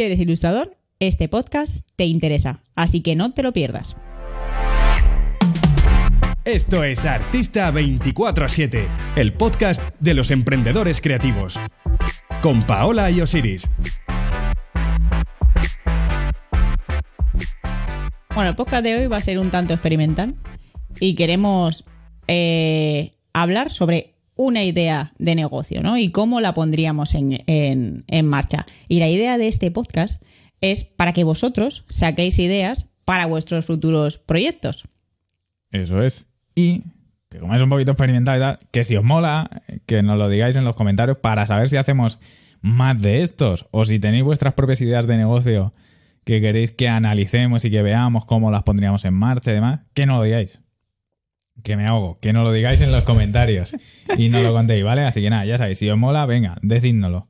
si eres ilustrador, este podcast te interesa, así que no te lo pierdas. Esto es Artista 24-7, el podcast de los emprendedores creativos. Con Paola y Osiris. Bueno, el podcast de hoy va a ser un tanto experimental y queremos eh, hablar sobre una idea de negocio, ¿no? Y cómo la pondríamos en, en- en marcha. Y la idea de este podcast es para que vosotros saquéis ideas para vuestros futuros proyectos. Eso es. Y que como es un poquito experimental y tal, que si os mola, que nos lo digáis en los comentarios para saber si hacemos más de estos o si tenéis vuestras propias ideas de negocio que queréis que analicemos y que veamos cómo las pondríamos en marcha y demás, que no lo digáis. Que me ahogo, que no lo digáis en los comentarios y no lo contéis, ¿vale? Así que nada, ya sabéis, si os mola, venga, decídnoslo.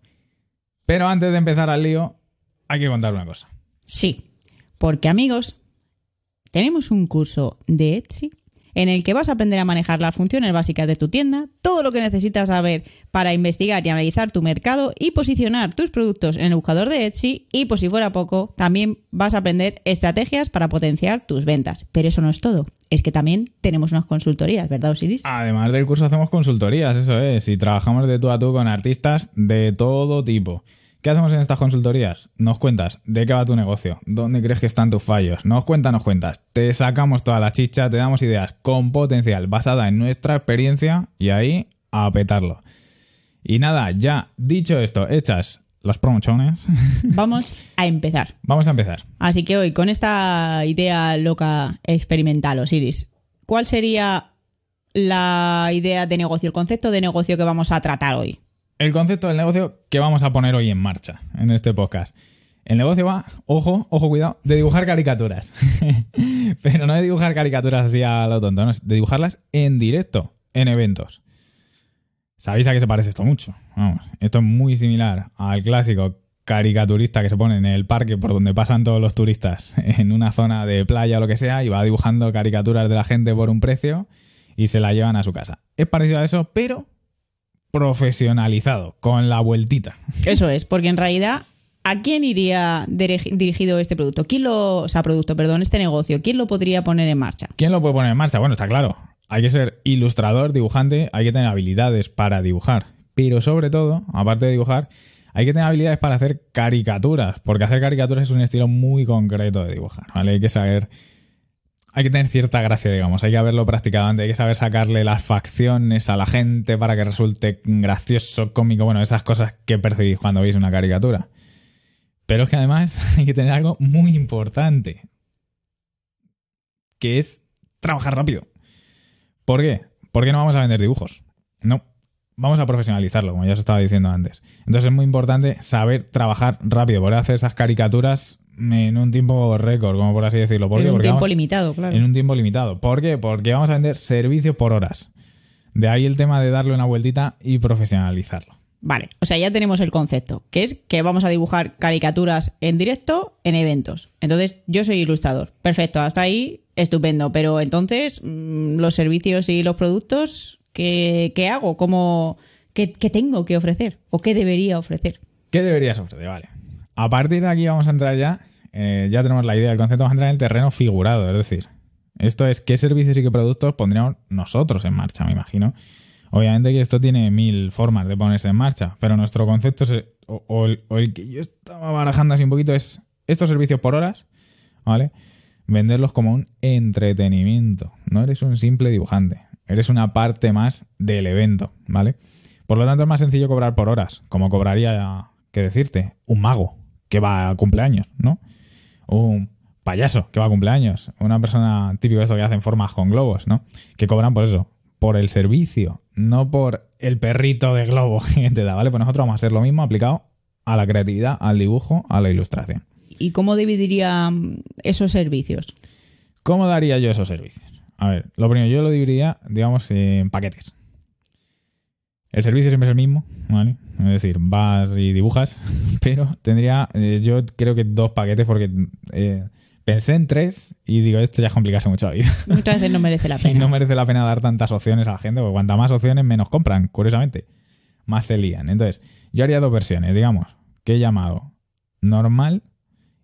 Pero antes de empezar al lío, hay que contar una cosa. Sí, porque amigos, tenemos un curso de Etsy en el que vas a aprender a manejar las funciones básicas de tu tienda, todo lo que necesitas saber para investigar y analizar tu mercado y posicionar tus productos en el buscador de Etsy y por si fuera poco, también vas a aprender estrategias para potenciar tus ventas. Pero eso no es todo, es que también tenemos unas consultorías, ¿verdad Osiris? Además del curso hacemos consultorías, eso es, y trabajamos de tú a tú con artistas de todo tipo. ¿Qué hacemos en estas consultorías? Nos cuentas de qué va tu negocio, dónde crees que están tus fallos, nos cuentas, nos cuentas, te sacamos toda la chicha, te damos ideas con potencial basada en nuestra experiencia y ahí a petarlo. Y nada, ya dicho esto, hechas las promociones, Vamos a empezar. vamos a empezar. Así que hoy, con esta idea loca experimental, Osiris, ¿cuál sería la idea de negocio, el concepto de negocio que vamos a tratar hoy? El concepto del negocio que vamos a poner hoy en marcha en este podcast. El negocio va, ojo, ojo, cuidado, de dibujar caricaturas. Pero no de dibujar caricaturas así a lo tonto, no, es de dibujarlas en directo, en eventos. ¿Sabéis a qué se parece esto mucho? Vamos, esto es muy similar al clásico caricaturista que se pone en el parque por donde pasan todos los turistas, en una zona de playa o lo que sea, y va dibujando caricaturas de la gente por un precio y se la llevan a su casa. Es parecido a eso, pero profesionalizado, con la vueltita. Eso es, porque en realidad, ¿a quién iría dirigi- dirigido este producto? ¿Quién lo, o sea, producto, perdón, este negocio? ¿Quién lo podría poner en marcha? ¿Quién lo puede poner en marcha? Bueno, está claro. Hay que ser ilustrador, dibujante, hay que tener habilidades para dibujar. Pero sobre todo, aparte de dibujar, hay que tener habilidades para hacer caricaturas, porque hacer caricaturas es un estilo muy concreto de dibujar, ¿vale? Hay que saber... Hay que tener cierta gracia, digamos, hay que haberlo practicado antes, hay que saber sacarle las facciones a la gente para que resulte gracioso, cómico, bueno, esas cosas que percibís cuando veis una caricatura. Pero es que además hay que tener algo muy importante, que es trabajar rápido. ¿Por qué? Porque no vamos a vender dibujos. No. Vamos a profesionalizarlo, como ya os estaba diciendo antes. Entonces es muy importante saber trabajar rápido, poder hacer esas caricaturas en un tiempo récord, como por así decirlo. ¿Por en un Porque tiempo vamos- limitado, claro. en un tiempo limitado. ¿Por qué? Porque vamos a vender servicios por horas. De ahí el tema de darle una vueltita y profesionalizarlo. Vale, o sea, ya tenemos el concepto, que es que vamos a dibujar caricaturas en directo en eventos. Entonces, yo soy ilustrador. Perfecto, hasta ahí, estupendo. Pero entonces, mm, los servicios y los productos, ¿qué, qué hago? ¿Cómo, qué, qué tengo que ofrecer? ¿O qué debería ofrecer? ¿Qué deberías ofrecer? Vale. A partir de aquí vamos a entrar ya, eh, ya tenemos la idea del concepto, vamos a entrar en el terreno figurado, es decir, esto es qué servicios y qué productos pondríamos nosotros en marcha, me imagino. Obviamente que esto tiene mil formas de ponerse en marcha, pero nuestro concepto, o, o el, o el que yo estaba barajando así un poquito, es estos servicios por horas, ¿vale? Venderlos como un entretenimiento. No eres un simple dibujante, eres una parte más del evento, ¿vale? Por lo tanto, es más sencillo cobrar por horas, como cobraría, que decirte, un mago que va a cumpleaños, ¿no? Un payaso que va a cumpleaños, una persona típico de esto que hacen formas con globos, ¿no? Que cobran por eso, por el servicio, no por el perrito de globo que te da, ¿vale? Pues nosotros vamos a hacer lo mismo aplicado a la creatividad, al dibujo, a la ilustración. ¿Y cómo dividiría mm, esos servicios? ¿Cómo daría yo esos servicios? A ver, lo primero, yo lo dividiría, digamos, en paquetes. El servicio siempre es el mismo, ¿vale? Es decir, vas y dibujas, pero tendría, eh, yo creo que dos paquetes porque eh, pensé en tres y digo, esto ya es complicarse mucho la vida. Muchas veces no merece la Y pena. no merece la pena dar tantas opciones a la gente, porque cuantas más opciones, menos compran, curiosamente. Más se lían. Entonces, yo haría dos versiones, digamos, que he llamado normal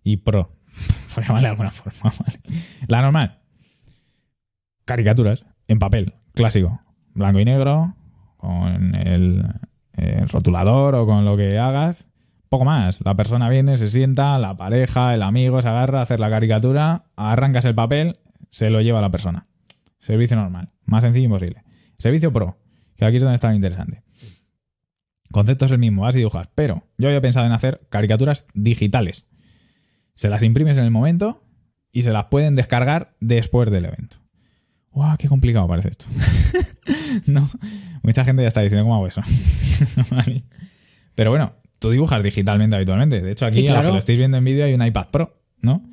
y pro. Por llamarle de alguna forma. ¿vale? La normal. Caricaturas en papel, clásico. Blanco y negro, con el, rotulador o con lo que hagas. Poco más. La persona viene, se sienta, la pareja, el amigo se agarra a hacer la caricatura, arrancas el papel, se lo lleva a la persona. Servicio normal. Más sencillo imposible. Servicio pro, que aquí es donde está lo interesante. Concepto es el mismo, vas y dibujas. Pero yo había pensado en hacer caricaturas digitales. Se las imprimes en el momento y se las pueden descargar después del evento. ¡Guau! ¡Qué complicado parece esto! no, mucha gente ya está diciendo cómo hago eso. Vale. Pero bueno, tú dibujas digitalmente habitualmente. De hecho, aquí, Sí, a los claro. que lo estáis viendo en vídeo, hay un iPad Pro, ¿no?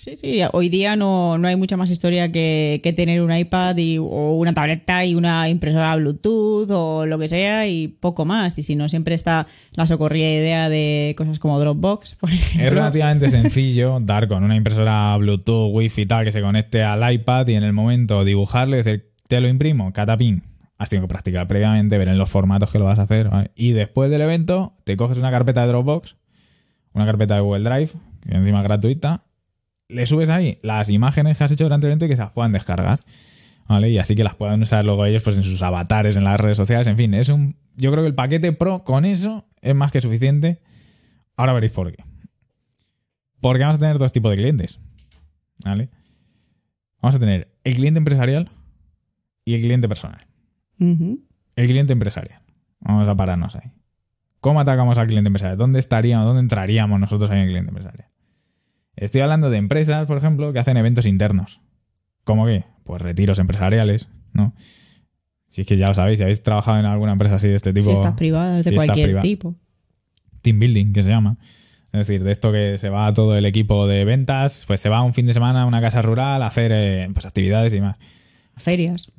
Sí, sí, hoy día no, no hay mucha más historia que, que tener un iPad y, o una tableta y una impresora Bluetooth o lo que sea y poco más. Y si no, siempre está la socorrida idea de cosas como Dropbox, por ejemplo. Es relativamente sencillo dar con una impresora Bluetooth, Wi-Fi y tal que se conecte al iPad y en el momento dibujarle, decir, te lo imprimo, catapín. Has tenido que practicar previamente, ver en los formatos que lo vas a hacer. ¿vale? Y después del evento, te coges una carpeta de Dropbox, una carpeta de Google Drive, que encima es gratuita, le subes ahí las imágenes que has hecho durante el evento y que se las puedan descargar. ¿Vale? Y así que las puedan usar luego ellos pues, en sus avatares, en las redes sociales, en fin, es un. Yo creo que el paquete Pro con eso es más que suficiente. Ahora veréis por qué. Porque vamos a tener dos tipos de clientes. ¿Vale? Vamos a tener el cliente empresarial y el cliente personal. El cliente empresarial. Vamos a pararnos ahí. ¿Cómo atacamos al cliente empresarial? ¿Dónde estaríamos? ¿Dónde entraríamos nosotros ahí en el cliente empresarial? Estoy hablando de empresas, por ejemplo, que hacen eventos internos. ¿Cómo qué? Pues retiros empresariales, ¿no? Si es que ya lo sabéis, si habéis trabajado en alguna empresa así de este tipo. Fiestas privadas de cualquier tipo. team building, que se llama. Es decir, de esto que se va todo el equipo de ventas, pues se va un fin de semana a una casa rural a hacer eh, pues, actividades y más. Ferias.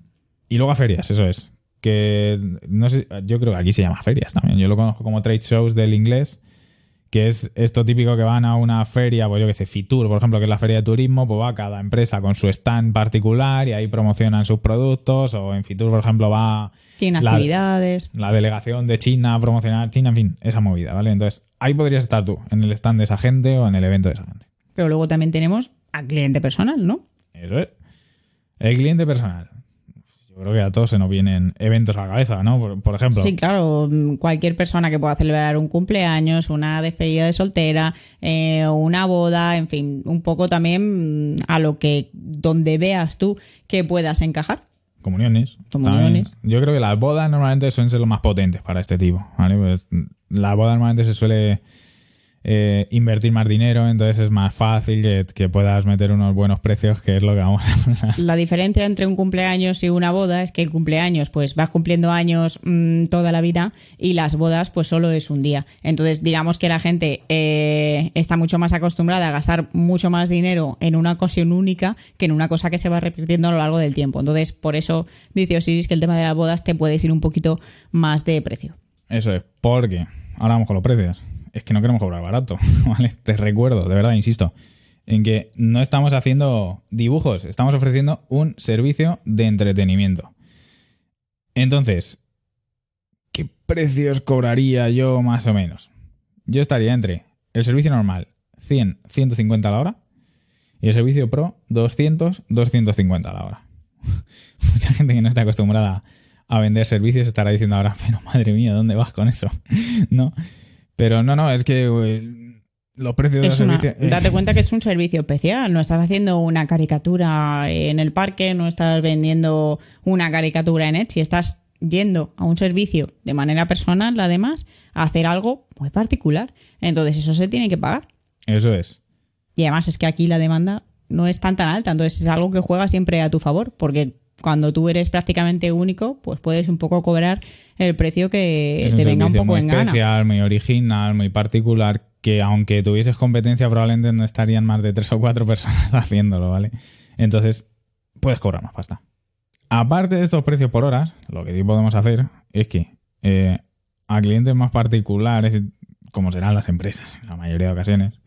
Y luego a ferias, eso es. Que no sé, yo creo que aquí se llama ferias también. Yo lo conozco como trade shows del inglés, que es esto típico que van a una feria, pues yo que sé, Fitur, por ejemplo, que es la feria de turismo, pues va cada empresa con su stand particular y ahí promocionan sus productos. O en Fitur, por ejemplo, va Tienen La- actividades. la delegación de China a promocionar China, en fin, esa movida, ¿vale? Entonces, ahí podrías estar tú, en el stand de esa gente o en el evento de esa gente. Pero luego también tenemos al cliente personal, ¿no? Eso es. El cliente personal. Yo creo que a todos se nos vienen eventos a la cabeza, ¿no? Por, por ejemplo, Sí, claro. mm, Cualquier persona que pueda celebrar un cumpleaños, una despedida de soltera, eh, una boda, en fin, un poco también mm, a lo que, donde veas tú que puedas encajar. comuniones. Comuniones. También. Yo creo que las bodas normalmente suelen ser los más potentes para este tipo, ¿vale? Pues, la boda normalmente se suele eh, invertir más dinero, entonces es más fácil que, que puedas meter unos buenos precios, que es lo que vamos a hablar. La diferencia entre un cumpleaños y una boda es que el cumpleaños, pues vas cumpliendo años mm, toda la vida y las bodas, pues solo es un día. Entonces, digamos que la gente eh, está mucho más acostumbrada a gastar mucho más dinero en una ocasión única que en una cosa que se va repitiendo a lo largo del tiempo. Entonces, por eso dice Osiris que el tema de las bodas te puedes ir un poquito más de precio. Eso es, porque ahora vamos con los precios. Es que no queremos cobrar barato, ¿vale? Te recuerdo, de verdad, insisto, en que no estamos haciendo dibujos, estamos ofreciendo un servicio de entretenimiento. Entonces, ¿qué precios cobraría yo más o menos? Yo estaría entre el servicio normal, 100, 150 a la hora, y el servicio pro, 200, 250 a la hora. Mucha gente que no está acostumbrada a vender servicios estará diciendo ahora, pero madre mía, ¿dónde vas con eso? ¿No? Pero no, no, es que eh, los precios de los Es una- servicios... date cuenta que es un servicio especial. No estás haciendo una caricatura en el parque, no estás vendiendo una caricatura en Etsy. Estás yendo a un servicio de manera personal, además, a hacer algo muy particular. Entonces, eso se tiene que pagar. Eso es. Y además es que aquí la demanda no es tan tan alta. Entonces, es algo que juega siempre a tu favor. Porque cuando tú eres prácticamente único, pues puedes un poco cobrar el precio que es te un venga un poco muy en gana. especial, muy original, muy particular, que aunque tuvieses competencia probablemente no estarían más de tres o cuatro personas haciéndolo, ¿vale? Entonces, puedes cobrar más pasta. Aparte de estos precios por horas, lo que sí podemos hacer es que eh, a clientes más particulares, como serán las empresas en la mayoría de ocasiones,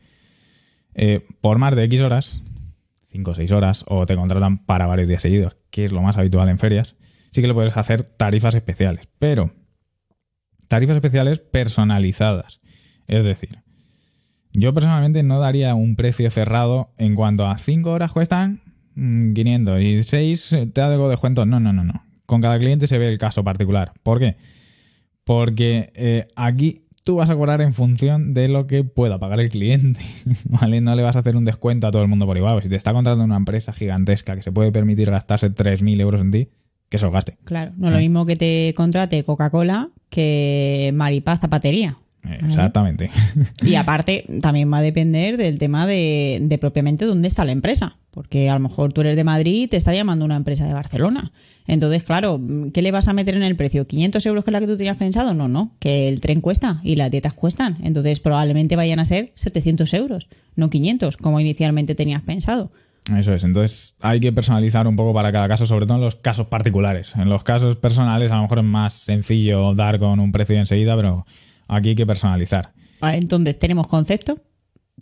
eh, por más de X horas, 5 o 6 horas, o te contratan para varios días seguidos, que es lo más habitual en ferias, sí que le puedes hacer tarifas especiales. Pero tarifas especiales personalizadas. Es decir, Yo personalmente no daría un precio cerrado en cuanto a 5 horas cuestan mm, 500 y 6 te hago descuento. No, no, no, no. Con cada cliente se ve el caso particular. ¿Por qué? Porque eh, aquí tú vas a cobrar en función de lo que pueda pagar el cliente, ¿vale? No le vas a hacer un descuento a todo el mundo por igual. Si te está contratando una empresa gigantesca que se puede permitir gastarse 3.000 euros en ti, que se lo gaste. Claro, no es lo mismo que te contrate Coca-Cola que Maripaz Zapatería. Exactamente. Y aparte, también va a depender del tema de, de propiamente dónde está la empresa. Porque a lo mejor tú eres de Madrid y te está llamando una empresa de Barcelona. Entonces, claro, ¿qué le vas a meter en el precio? ¿500 euros que es la que tú tenías pensado? No, no, que el tren cuesta y las dietas cuestan. Entonces, probablemente vayan a ser 700 euros, no 500, como inicialmente tenías pensado. Eso es, entonces hay que personalizar un poco para cada caso, sobre todo en los casos particulares. En los casos personales a lo mejor es más sencillo dar con un precio enseguida, pero aquí hay que personalizar. Entonces tenemos concepto,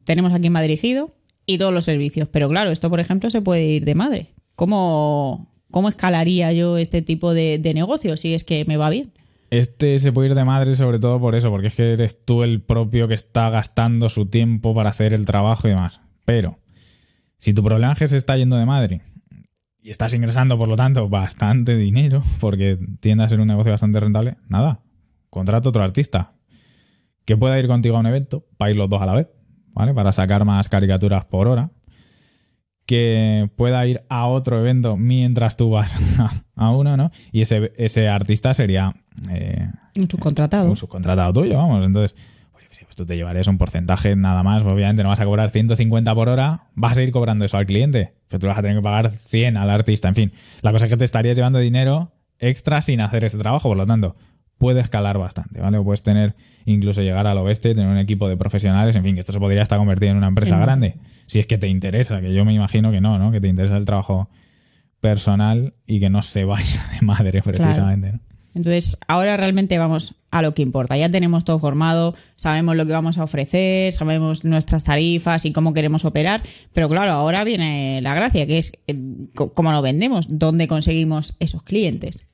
tenemos a quién va dirigido y todos los servicios. Pero claro, esto por ejemplo se puede ir de madre. ¿Cómo, cómo escalaría yo este tipo de, de negocio si es que me va bien? Este se puede ir de madre sobre todo por eso, porque es que eres tú el propio que está gastando su tiempo para hacer el trabajo y demás. Pero si tu problema es que se está yendo de madre y estás ingresando, por lo tanto, bastante dinero, porque tiende a ser un negocio bastante rentable, nada, contrata otro artista que pueda ir contigo a un evento para ir los dos a la vez, ¿vale? Para sacar más caricaturas por hora. Que pueda ir a otro evento mientras tú vas a uno, ¿no? Y ese, ese artista sería eh, Un subcontratado. un subcontratado tuyo, vamos. Entonces, pues, pues tú te llevarías un porcentaje nada más. Obviamente no vas a cobrar 150 por hora, vas a ir cobrando eso al cliente. Pero tú vas a tener que pagar 100 al artista. En fin, la cosa es que te estarías llevando dinero extra sin hacer ese trabajo. Por lo tanto, puede escalar bastante, ¿vale? O puedes tener, incluso llegar al oeste, tener un equipo de profesionales. En fin, que esto se podría hasta convertir en una empresa Sí. grande. Si es que te interesa, que yo me imagino que no, ¿no? Que te interesa el trabajo personal y que no se vaya de madre precisamente, ¿no? Entonces, ahora realmente vamos a lo que importa. Ya tenemos todo formado, sabemos lo que vamos a ofrecer, sabemos nuestras tarifas y cómo queremos operar, pero claro, ahora viene la gracia, que es eh, cómo lo vendemos, dónde conseguimos esos clientes.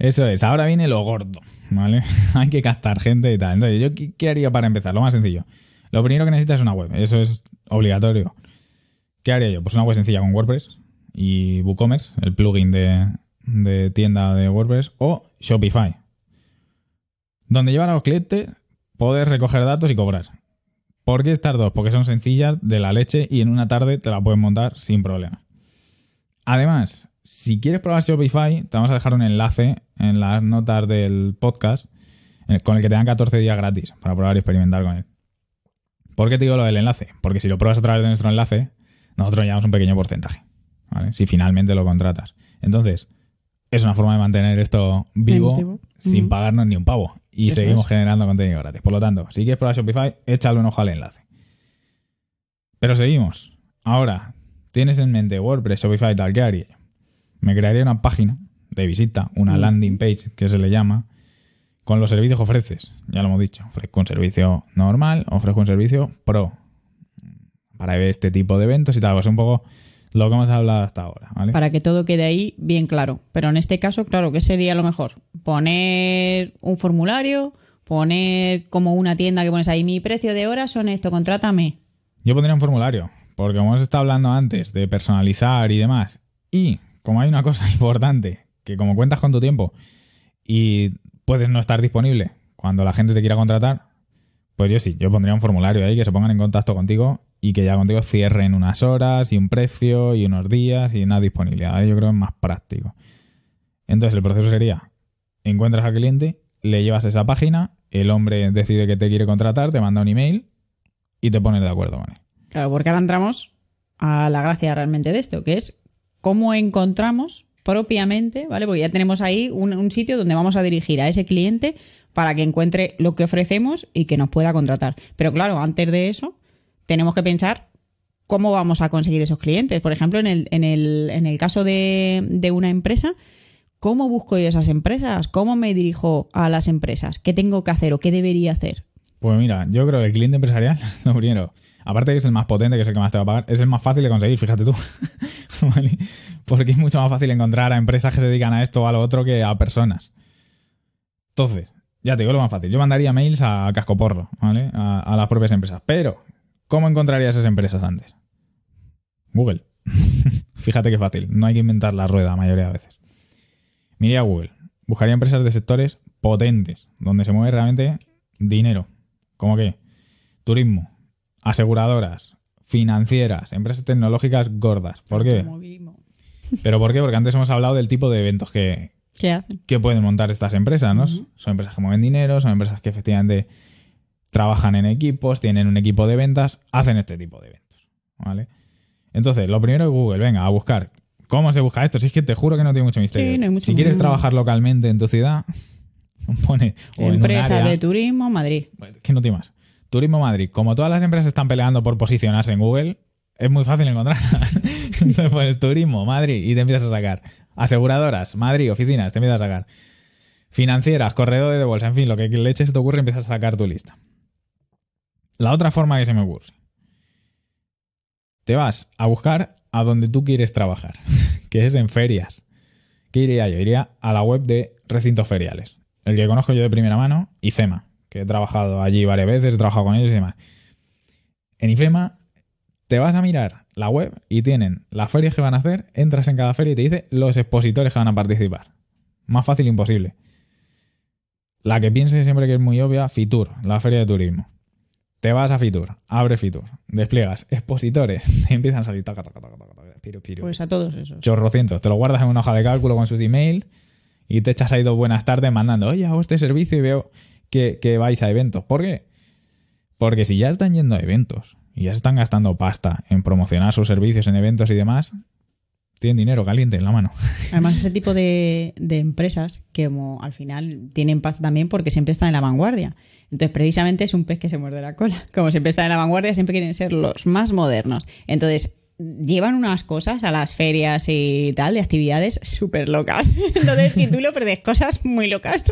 Eso es, ahora viene lo gordo, ¿vale? Hay que captar gente y tal. Entonces, ¿yo qué, haría para empezar? Lo más sencillo. Lo primero que necesitas es una web, eso es obligatorio. ¿Qué haría yo? Pues una web sencilla con WordPress y WooCommerce, el plugin de, de tienda de WordPress, o Shopify. Donde llevar a los clientes, poder recoger datos y cobrar. ¿Por qué estas dos? Porque son sencillas de la leche y en una tarde te la puedes montar sin problema. Además, si quieres probar Shopify, te vamos a dejar un enlace en las notas del podcast eh, con el que te dan 14 días gratis para probar y experimentar con él. ¿Por qué te digo lo del enlace? Porque si lo pruebas a través de nuestro enlace, nosotros llevamos un pequeño porcentaje, ¿vale? Si finalmente lo contratas. Entonces, es una forma de mantener esto vivo sin pagarnos ni un pavo. Y Eso seguimos es. generando contenido gratis. Por lo tanto, si quieres probar Shopify, échale un ojo al enlace. Pero seguimos. Ahora, tienes en mente WordPress, Shopify y tal, ¿qué haría? Me crearía una página de visita, una Mm. landing page, que se le llama, con los servicios que ofreces. Ya lo hemos dicho. Ofrezco un servicio normal, ofrezco un servicio pro. Para este tipo de eventos y tal. Pues un poco lo que hemos hablado hasta ahora, ¿vale? Para que todo quede ahí bien claro. Pero en este caso, claro, ¿qué sería lo mejor? Poner un formulario, poner como una tienda que pones ahí, mi precio de horas son esto, contrátame. Yo pondría un formulario, porque como hemos estado hablando antes de personalizar y demás, y como hay una cosa importante, que como cuentas con tu tiempo y puedes no estar disponible cuando la gente te quiera contratar, pues yo sí, yo pondría un formulario ahí que se pongan en contacto contigo y que ya contigo cierren unas horas y un precio y unos días y una disponibilidad. Yo creo que es más práctico. Entonces el proceso sería, encuentras al cliente, le llevas esa página, el hombre decide que te quiere contratar, te manda un email y te pones de acuerdo con él. Claro, porque ahora entramos a la gracia realmente de esto, que es cómo encontramos propiamente, ¿vale? Porque ya tenemos ahí un, sitio donde vamos a dirigir a ese cliente para que encuentre lo que ofrecemos y que nos pueda contratar. Pero claro, antes de eso, tenemos que pensar cómo vamos a conseguir esos clientes. Por ejemplo, en el, en el, en el caso de, de una empresa, ¿cómo busco yo esas empresas? ¿Cómo me dirijo a las empresas? ¿Qué tengo que hacer o qué debería hacer? Pues mira, yo creo que el cliente empresarial, lo primero, aparte que es el más potente, que es el que más te va a pagar, es el más fácil de conseguir, fíjate tú. Porque es mucho más fácil encontrar a empresas que se dedican a esto o a lo otro que a personas. Entonces, ya te digo lo más fácil. Yo mandaría mails a cascoporro, ¿vale? A, las propias empresas. Pero, ¿cómo encontrarías esas empresas antes? Google. Fíjate qué fácil. No hay que inventar la rueda la mayoría de veces. Miraría a Google. Buscaría empresas de sectores potentes, donde se mueve realmente dinero. ¿Cómo qué? Turismo, aseguradoras, financieras, empresas tecnológicas gordas. ¿Por qué? ¿Pero por qué? Porque antes hemos hablado del tipo de eventos que, ¿Qué hacen? que pueden montar estas empresas, ¿no? Son empresas que mueven dinero, son empresas que efectivamente trabajan en equipos, tienen un equipo de ventas, hacen este tipo de eventos, ¿vale? Entonces, lo primero es Google, venga, a buscar. ¿Cómo se busca esto? Si es que te juro que no tiene mucho misterio. Sí, no hay mucho si quieres trabajar localmente en tu ciudad, pone o en un Empresa área- de turismo, Madrid. que no tiene más. Turismo Madrid. Como todas las empresas están peleando por posicionarse en Google, es muy fácil encontrar. Entonces pones Turismo Madrid y te empiezas a sacar. Aseguradoras, Madrid, oficinas, te empiezas a sacar. Financieras, corredores de bolsa, en fin, lo que leche se te ocurre, empiezas a sacar tu lista. La otra forma que se me ocurre. Te vas a buscar a donde tú quieres trabajar, que es en ferias. ¿Qué iría yo? Iría a la web de recintos feriales. El que conozco yo de primera mano, IFEMA, que he trabajado allí varias veces, he trabajado con ellos y demás. En IFEMA te vas a mirar la web y tienen las ferias que van a hacer, entras en cada feria y te dice los expositores que van a participar. Más fácil imposible. La que piense siempre que es muy obvia, Fitur, la feria de turismo. Te vas a Fitur, abre Fitur, despliegas expositores, te empiezan a salir taca, taca, taca, taca, taca, piru, piru. Pues a todos esos. chorrocientos. Te lo guardas en una hoja de cálculo con sus emails y te echas ahí dos buenas tardes mandando, oye, hago este servicio y veo que, vais a eventos. ¿Por qué? Porque si ya están yendo a eventos y ya se están gastando pasta en promocionar sus servicios en eventos y demás, tienen dinero caliente en la mano. Además, ese tipo de, empresas que al final tienen paz también porque siempre están en la vanguardia. Entonces, precisamente es un pez que se muerde la cola. Como siempre están en la vanguardia, siempre quieren ser los más modernos. Entonces, llevan unas cosas a las ferias y tal de actividades súper locas. Entonces, si tú le ofreces cosas muy locas,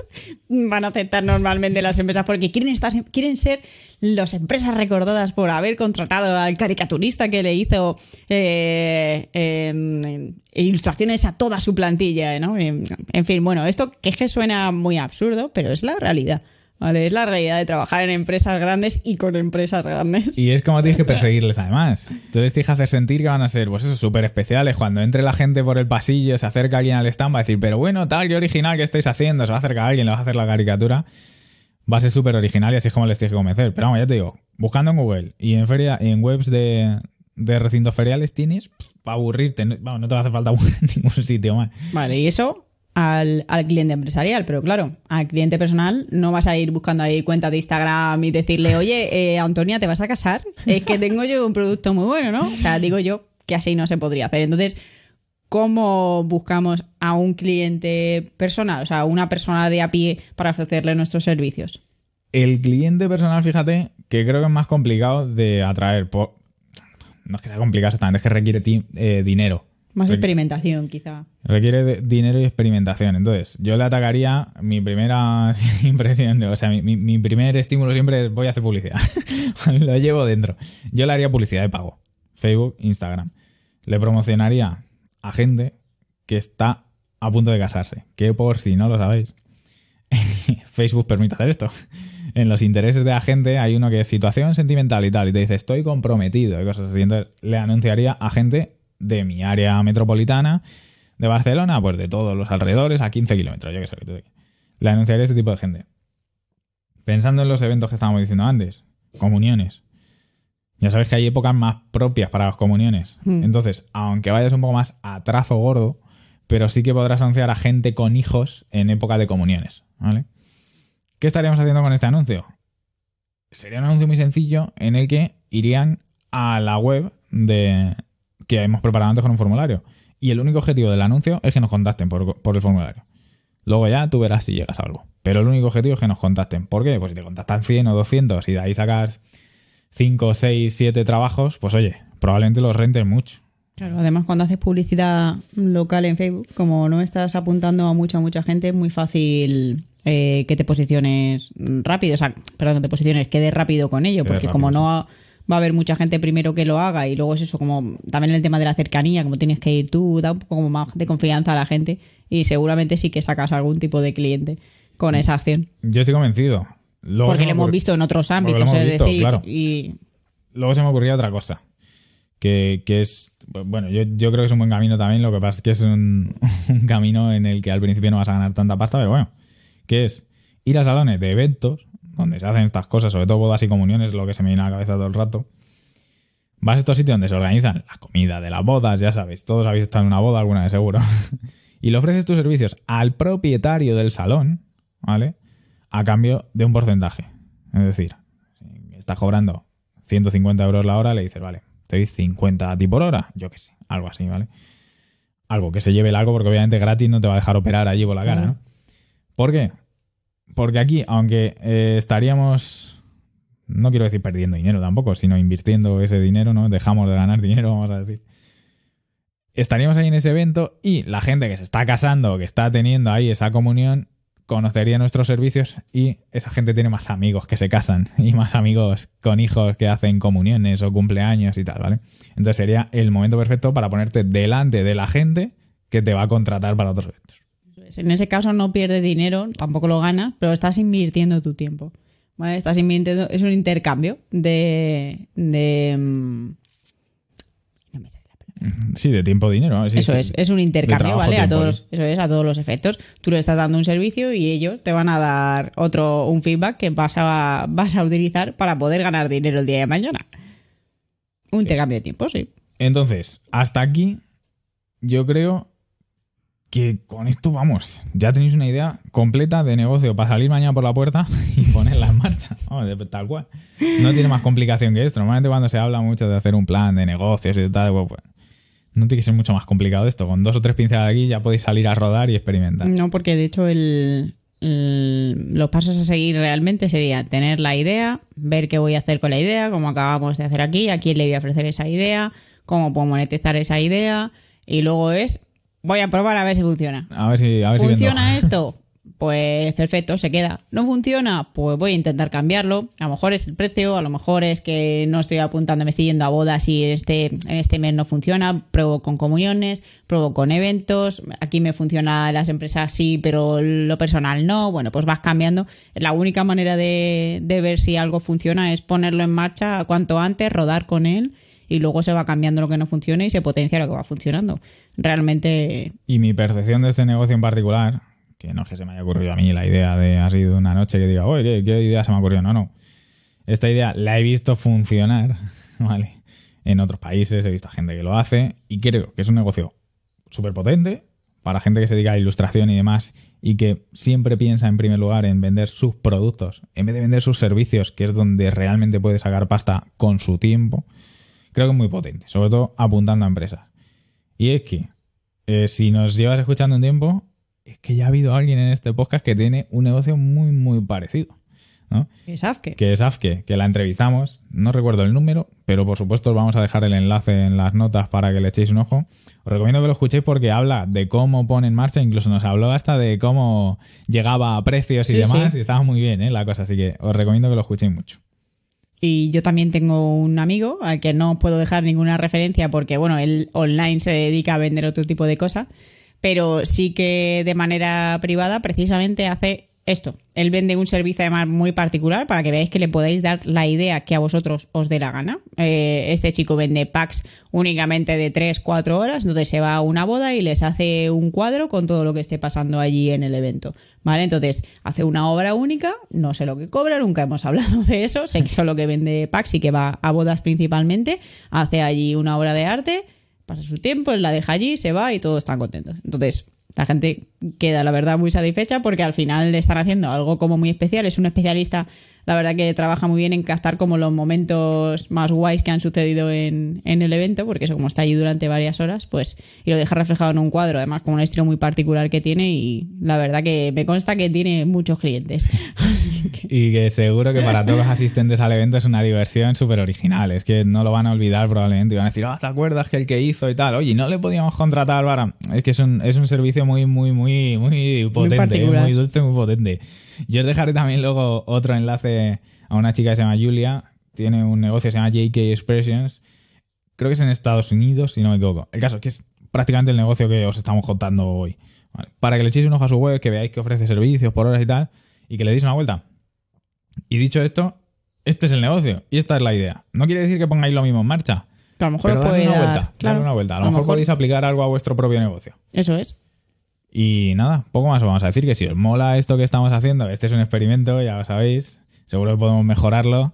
van a aceptar normalmente las empresas porque quieren, estar, quieren ser las empresas recordadas por haber contratado al caricaturista que le hizo eh, eh, ilustraciones a toda su plantilla, ¿no? En fin, bueno, esto que es que suena muy absurdo, pero es la realidad. ¿Vale? Es la realidad de trabajar en empresas grandes y con empresas grandes. Y es como tienes que perseguirles además. Les tienes que hacer sentir que van a ser, pues eso, súper especiales. Cuando entre la gente por el pasillo, se acerca alguien al stand, va a decir, pero bueno, tal, qué original que estáis haciendo. Se va a acercar alguien, le va a hacer la caricatura. Va a ser súper original y así es como les tienes que convencer. Pero vamos, ya te digo, buscando en Google y en feria, y en webs de, de recintos feriales tienes para aburrirte. Vamos, no te va a hacer falta aburrir en ningún sitio más. Vale, y eso al, al cliente empresarial, pero claro, al cliente personal no vas a ir buscando ahí cuentas de Instagram y decirle, oye, eh, Antonia, ¿te vas a casar? Es que tengo yo un producto muy bueno, ¿no? O sea, digo yo que así no se podría hacer. Entonces, ¿cómo buscamos a un cliente personal, o sea, una persona de a pie para ofrecerle nuestros servicios? El cliente personal, fíjate, que creo que es más complicado de atraer. No es que sea complicado exactamente, es que requiere eh, dinero. Más experimentación, quizá. Requiere de- dinero y experimentación. Entonces, yo le atacaría mi primera impresión, o sea, mi, mi- mi primer estímulo siempre es voy a hacer publicidad. Lo llevo dentro. Yo le haría publicidad de pago. Facebook, Instagram. Le promocionaría a gente que está a punto de casarse. Que por si no lo sabéis, Facebook permite hacer esto. En los intereses de la gente hay uno que es situación sentimental y tal, y te dice estoy comprometido y cosas así. Entonces le anunciaría a gente de mi área metropolitana, de Barcelona, pues de todos los alrededores, a 15 kilómetros, yo que sé. Le anunciaría a ese tipo de gente. Pensando en los eventos que estábamos diciendo antes, comuniones. Ya sabes que hay épocas más propias para las comuniones. Mm. Entonces, aunque vayas un poco más a trazo gordo, pero sí que podrás anunciar a gente con hijos en época de comuniones, ¿vale? ¿Qué estaríamos haciendo con este anuncio? Sería un anuncio muy sencillo en el que irían a la web de que hemos preparado antes con un formulario. Y el único objetivo del anuncio es que nos contacten por, por el formulario. Luego ya tú verás si llegas a algo. Pero el único objetivo es que nos contacten. ¿Por qué? Pues si te contactan 100 o 200 y de ahí sacas 5, 6, 7 trabajos, pues oye, probablemente los rentes mucho. Claro, además cuando haces publicidad local en Facebook, como no estás apuntando a mucha, mucha gente, es muy fácil eh, que te posiciones rápido, o sea, perdón, que te posiciones, quedes rápido con ello, porque rápido, como no va, va a haber mucha gente primero que lo haga y luego es eso, como también el tema de la cercanía, como tienes que ir tú, da un poco como más de confianza a la gente y seguramente sí que sacas algún tipo de cliente. con esa acción. Yo estoy convencido. Luego Porque lo hemos visto en otros ámbitos, es visto, decir, claro. y Luego se me ocurría otra cosa. Que, que es. Bueno, yo, yo creo que es un buen camino también. Lo que pasa es que es un, un camino en el que al principio no vas a ganar tanta pasta, pero bueno. Que es ir a salones de eventos donde se hacen estas cosas, sobre todo bodas y comuniones, lo que se me viene a la cabeza todo el rato. Vas a estos sitios donde se organizan la comida de las bodas, ya sabéis, todos habéis estado en una boda alguna vez seguro. y le ofreces tus servicios al propietario del salón, ¿vale? A cambio de un porcentaje. Es decir, si estás cobrando 150 euros la hora, le dices, vale, te doy 50 a ti por hora, yo qué sé, algo así, ¿vale? Algo que se lleve el algo, porque obviamente gratis no te va a dejar operar allí por la cara. ¿no? ¿Por qué? Porque aquí, aunque eh, estaríamos, no quiero decir perdiendo dinero tampoco, sino invirtiendo ese dinero, ¿no? Dejamos de ganar dinero, vamos a decir. Estaríamos ahí en ese evento y la gente que se está casando, que está teniendo ahí esa comunión, conocería nuestros servicios y esa gente tiene más amigos que se casan y más amigos con hijos que hacen comuniones o cumpleaños y tal, ¿vale? Entonces sería el momento perfecto para ponerte delante de la gente que te va a contratar para otros eventos. Pues en ese caso no pierdes dinero, tampoco lo ganas, pero estás invirtiendo tu tiempo. ¿vale? Estás invirtiendo, es un intercambio de. de mm, no me sale la palabra. Sí, de tiempo dinero. sí, eso sí. es, es un intercambio, trabajo, ¿vale? A todos, eso es, a todos los efectos. Tú le estás dando un servicio y ellos te van a dar otro, un feedback que vas a, vas a utilizar para poder ganar dinero el día de mañana. Un intercambio de tiempo, sí. Entonces, hasta aquí, yo creo que con esto vamos. Ya tenéis una idea completa de negocio para salir mañana por la puerta y ponerla en marcha. Vamos, de- tal cual. No tiene más complicación que esto. Normalmente cuando se habla mucho de hacer un plan de negocios y tal, pues, pues, no tiene que ser mucho más complicado esto. Con dos o tres pinceladas aquí ya podéis salir a rodar y experimentar. No, porque de hecho los pasos a seguir realmente sería tener la idea, ver qué voy a hacer con la idea, como acabamos de hacer aquí, a quién le voy a ofrecer esa idea, cómo puedo monetizar esa idea, y luego es, voy a probar a ver si funciona. A ver si, a ver si. ¿Funciona esto? Pues perfecto, se queda. ¿No funciona? Pues voy a intentar cambiarlo. A lo mejor es el precio, a lo mejor es que no estoy apuntando, me estoy yendo a bodas y este, en este mes no funciona. Pruebo con comuniones, pruebo con eventos. Aquí me funciona las empresas sí, pero lo personal no. Bueno, pues vas cambiando. La única manera de, de ver si algo funciona es ponerlo en marcha cuanto antes, rodar con él y luego se va cambiando lo que no funciona y se potencia lo que va funcionando. Realmente Y mi percepción de este negocio en particular, que no es que se me haya ocurrido a mí la idea de así de una noche que diga, oye, ¿qué, qué idea se me ha ocurrido? No, no. Esta idea la he visto funcionar, ¿vale? En otros países he visto a gente que lo hace y creo que es un negocio súper potente para gente que se dedica a ilustración y demás y que siempre piensa en primer lugar en vender sus productos en vez de vender sus servicios, que es donde realmente puede sacar pasta con su tiempo. Creo que es muy potente, sobre todo apuntando a empresas. Y es que eh, si nos llevas escuchando un tiempo, es que ya ha habido alguien en este podcast que tiene un negocio muy, muy parecido. ¿no? es Afke. Que es Afke, que la entrevistamos. No recuerdo el número, pero por supuesto os vamos a dejar el enlace en las notas para que le echéis un ojo. Os recomiendo que lo escuchéis porque habla de cómo pone en marcha, incluso nos habló hasta de cómo llegaba a precios y Sí, demás. sí. Y estaba muy bien ¿eh? la cosa, así que os recomiendo que lo escuchéis mucho. Y yo también tengo un amigo al que no puedo dejar ninguna referencia porque, bueno, él online se dedica a vender otro tipo de cosas, pero sí que de manera privada precisamente hace esto. Él vende un servicio además muy particular para que veáis que le podéis dar la idea que a vosotros os dé la gana. Eh, este chico vende packs únicamente de 3-4 horas, entonces se va a una boda y les hace un cuadro con todo lo que esté pasando allí en el evento. ¿Vale? Entonces hace una obra única, no sé lo que cobra, nunca hemos hablado de eso, sé que solo que vende packs y que va a bodas principalmente, hace allí una obra de arte, pasa su tiempo, él la deja allí, se va y todos están contentos. Entonces, la gente queda, la verdad, muy satisfecha porque al final le están haciendo algo como muy especial. Es un especialista, la verdad, que trabaja muy bien en captar como los momentos más guays que han sucedido en, en el evento, porque eso, como está allí durante varias horas, pues, y lo deja reflejado en un cuadro, además, con un estilo muy particular que tiene. Y la verdad que me consta que tiene muchos clientes. Y que seguro que para todos los asistentes al evento es una diversión súper original. Es que no lo van a olvidar probablemente. Y van a decir, ah, ¿te acuerdas que el que hizo y tal? Oye, no le podíamos contratar para... Es que es un, es un servicio muy, muy, muy, muy potente. ¿eh? particular. muy dulce, muy potente. Yo os dejaré también luego otro enlace a una chica que se llama Julia. Tiene un negocio que se llama JK Expressions. Creo que es en Estados Unidos, si no me equivoco. El caso es que es prácticamente el negocio que os estamos contando hoy. ¿vale? Para que le echéis un ojo a su web, que veáis que ofrece servicios por horas y tal, y que le deis una vuelta. Y dicho esto, este es el negocio y esta es la idea. No quiere decir que pongáis lo mismo en marcha, Que a lo mejor pero os darle puede una dar- vuelta, claro, darle una vuelta. A lo, mejor, podéis aplicar algo a vuestro propio negocio. Eso es. Y nada, poco más os vamos a decir que si os mola esto que estamos haciendo, este es un experimento, ya lo sabéis, seguro que podemos mejorarlo.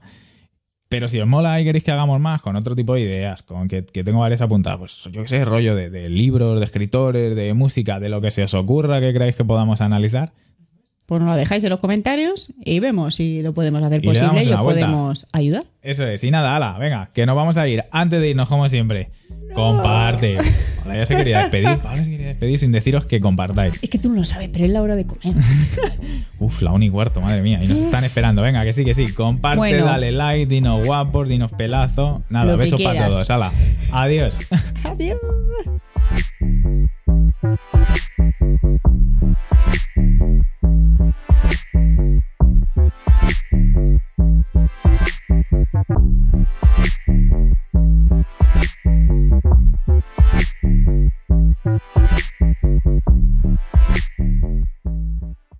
Pero si os mola y queréis que hagamos más con otro tipo de ideas, con que, tengo varias apuntadas, pues yo qué sé, rollo de libros, de escritores, de música, de lo que se os ocurra que creáis que podamos analizar, Pues nos lo dejáis en los comentarios y vemos si lo podemos hacer Y posible y os podemos ayudar. Eso es, y nada, ala, venga, que nos vamos a ir. Antes de irnos, como siempre, comparte. Hola, ya se quería despedir. Pablo se quería despedir sin deciros que compartáis. Es que tú no lo sabes, pero es la hora de comer. Uf, la una y cuarto, madre mía. Y nos están esperando. Venga, que sí, que sí. Comparte, Bueno. dale like, dinos guapos, dinos pelazo. Nada, besos para todos. Ala, adiós. Adiós.